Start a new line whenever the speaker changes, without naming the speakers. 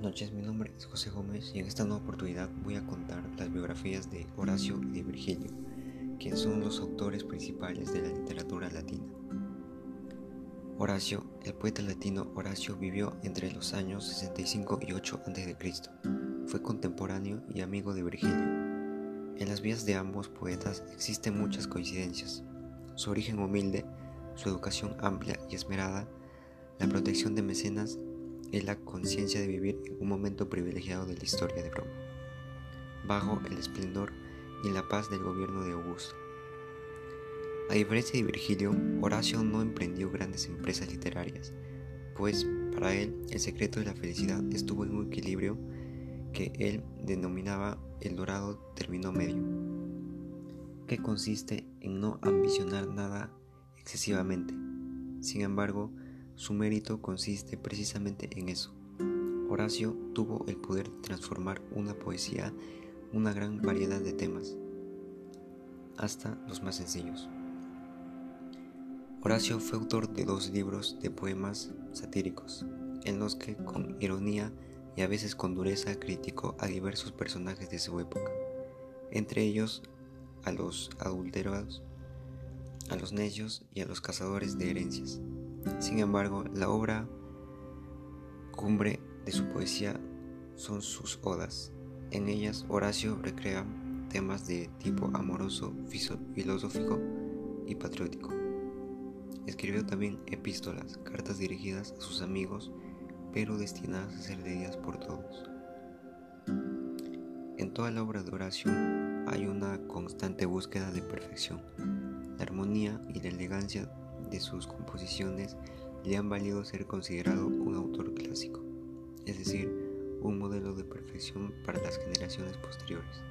noches, mi nombre es José Gómez y en esta nueva oportunidad voy a contar las biografías de Horacio y de Virgilio, quienes son los autores principales de la literatura latina. Horacio, el poeta latino Horacio vivió entre los años 65 y 8 a.C. Fue contemporáneo y amigo de Virgilio. En las vías de ambos poetas existen muchas coincidencias. Su origen humilde, su educación amplia y esmerada, la protección de mecenas es la conciencia de vivir en un momento privilegiado de la historia de Roma, bajo el esplendor y la paz del gobierno de Augusto. A diferencia de Virgilio, Horacio no emprendió grandes empresas literarias, pues para él el secreto de la felicidad estuvo en un equilibrio que él denominaba el dorado término medio, que consiste en no ambicionar nada excesivamente. Sin embargo, su mérito consiste precisamente en eso. Horacio tuvo el poder de transformar una poesía una gran variedad de temas, hasta los más sencillos. Horacio fue autor de dos libros de poemas satíricos, en los que con ironía y a veces con dureza criticó a diversos personajes de su época, entre ellos a los adulterados, a los necios y a los cazadores de herencias. Sin embargo, la obra cumbre de su poesía son sus odas. En ellas Horacio recrea temas de tipo amoroso, filosófico y patriótico. Escribió también epístolas, cartas dirigidas a sus amigos, pero destinadas a ser leídas por todos. En toda la obra de Horacio hay una constante búsqueda de perfección. La armonía y la elegancia de sus composiciones le han valido ser considerado un autor clásico, es decir, un modelo de perfección para las generaciones posteriores.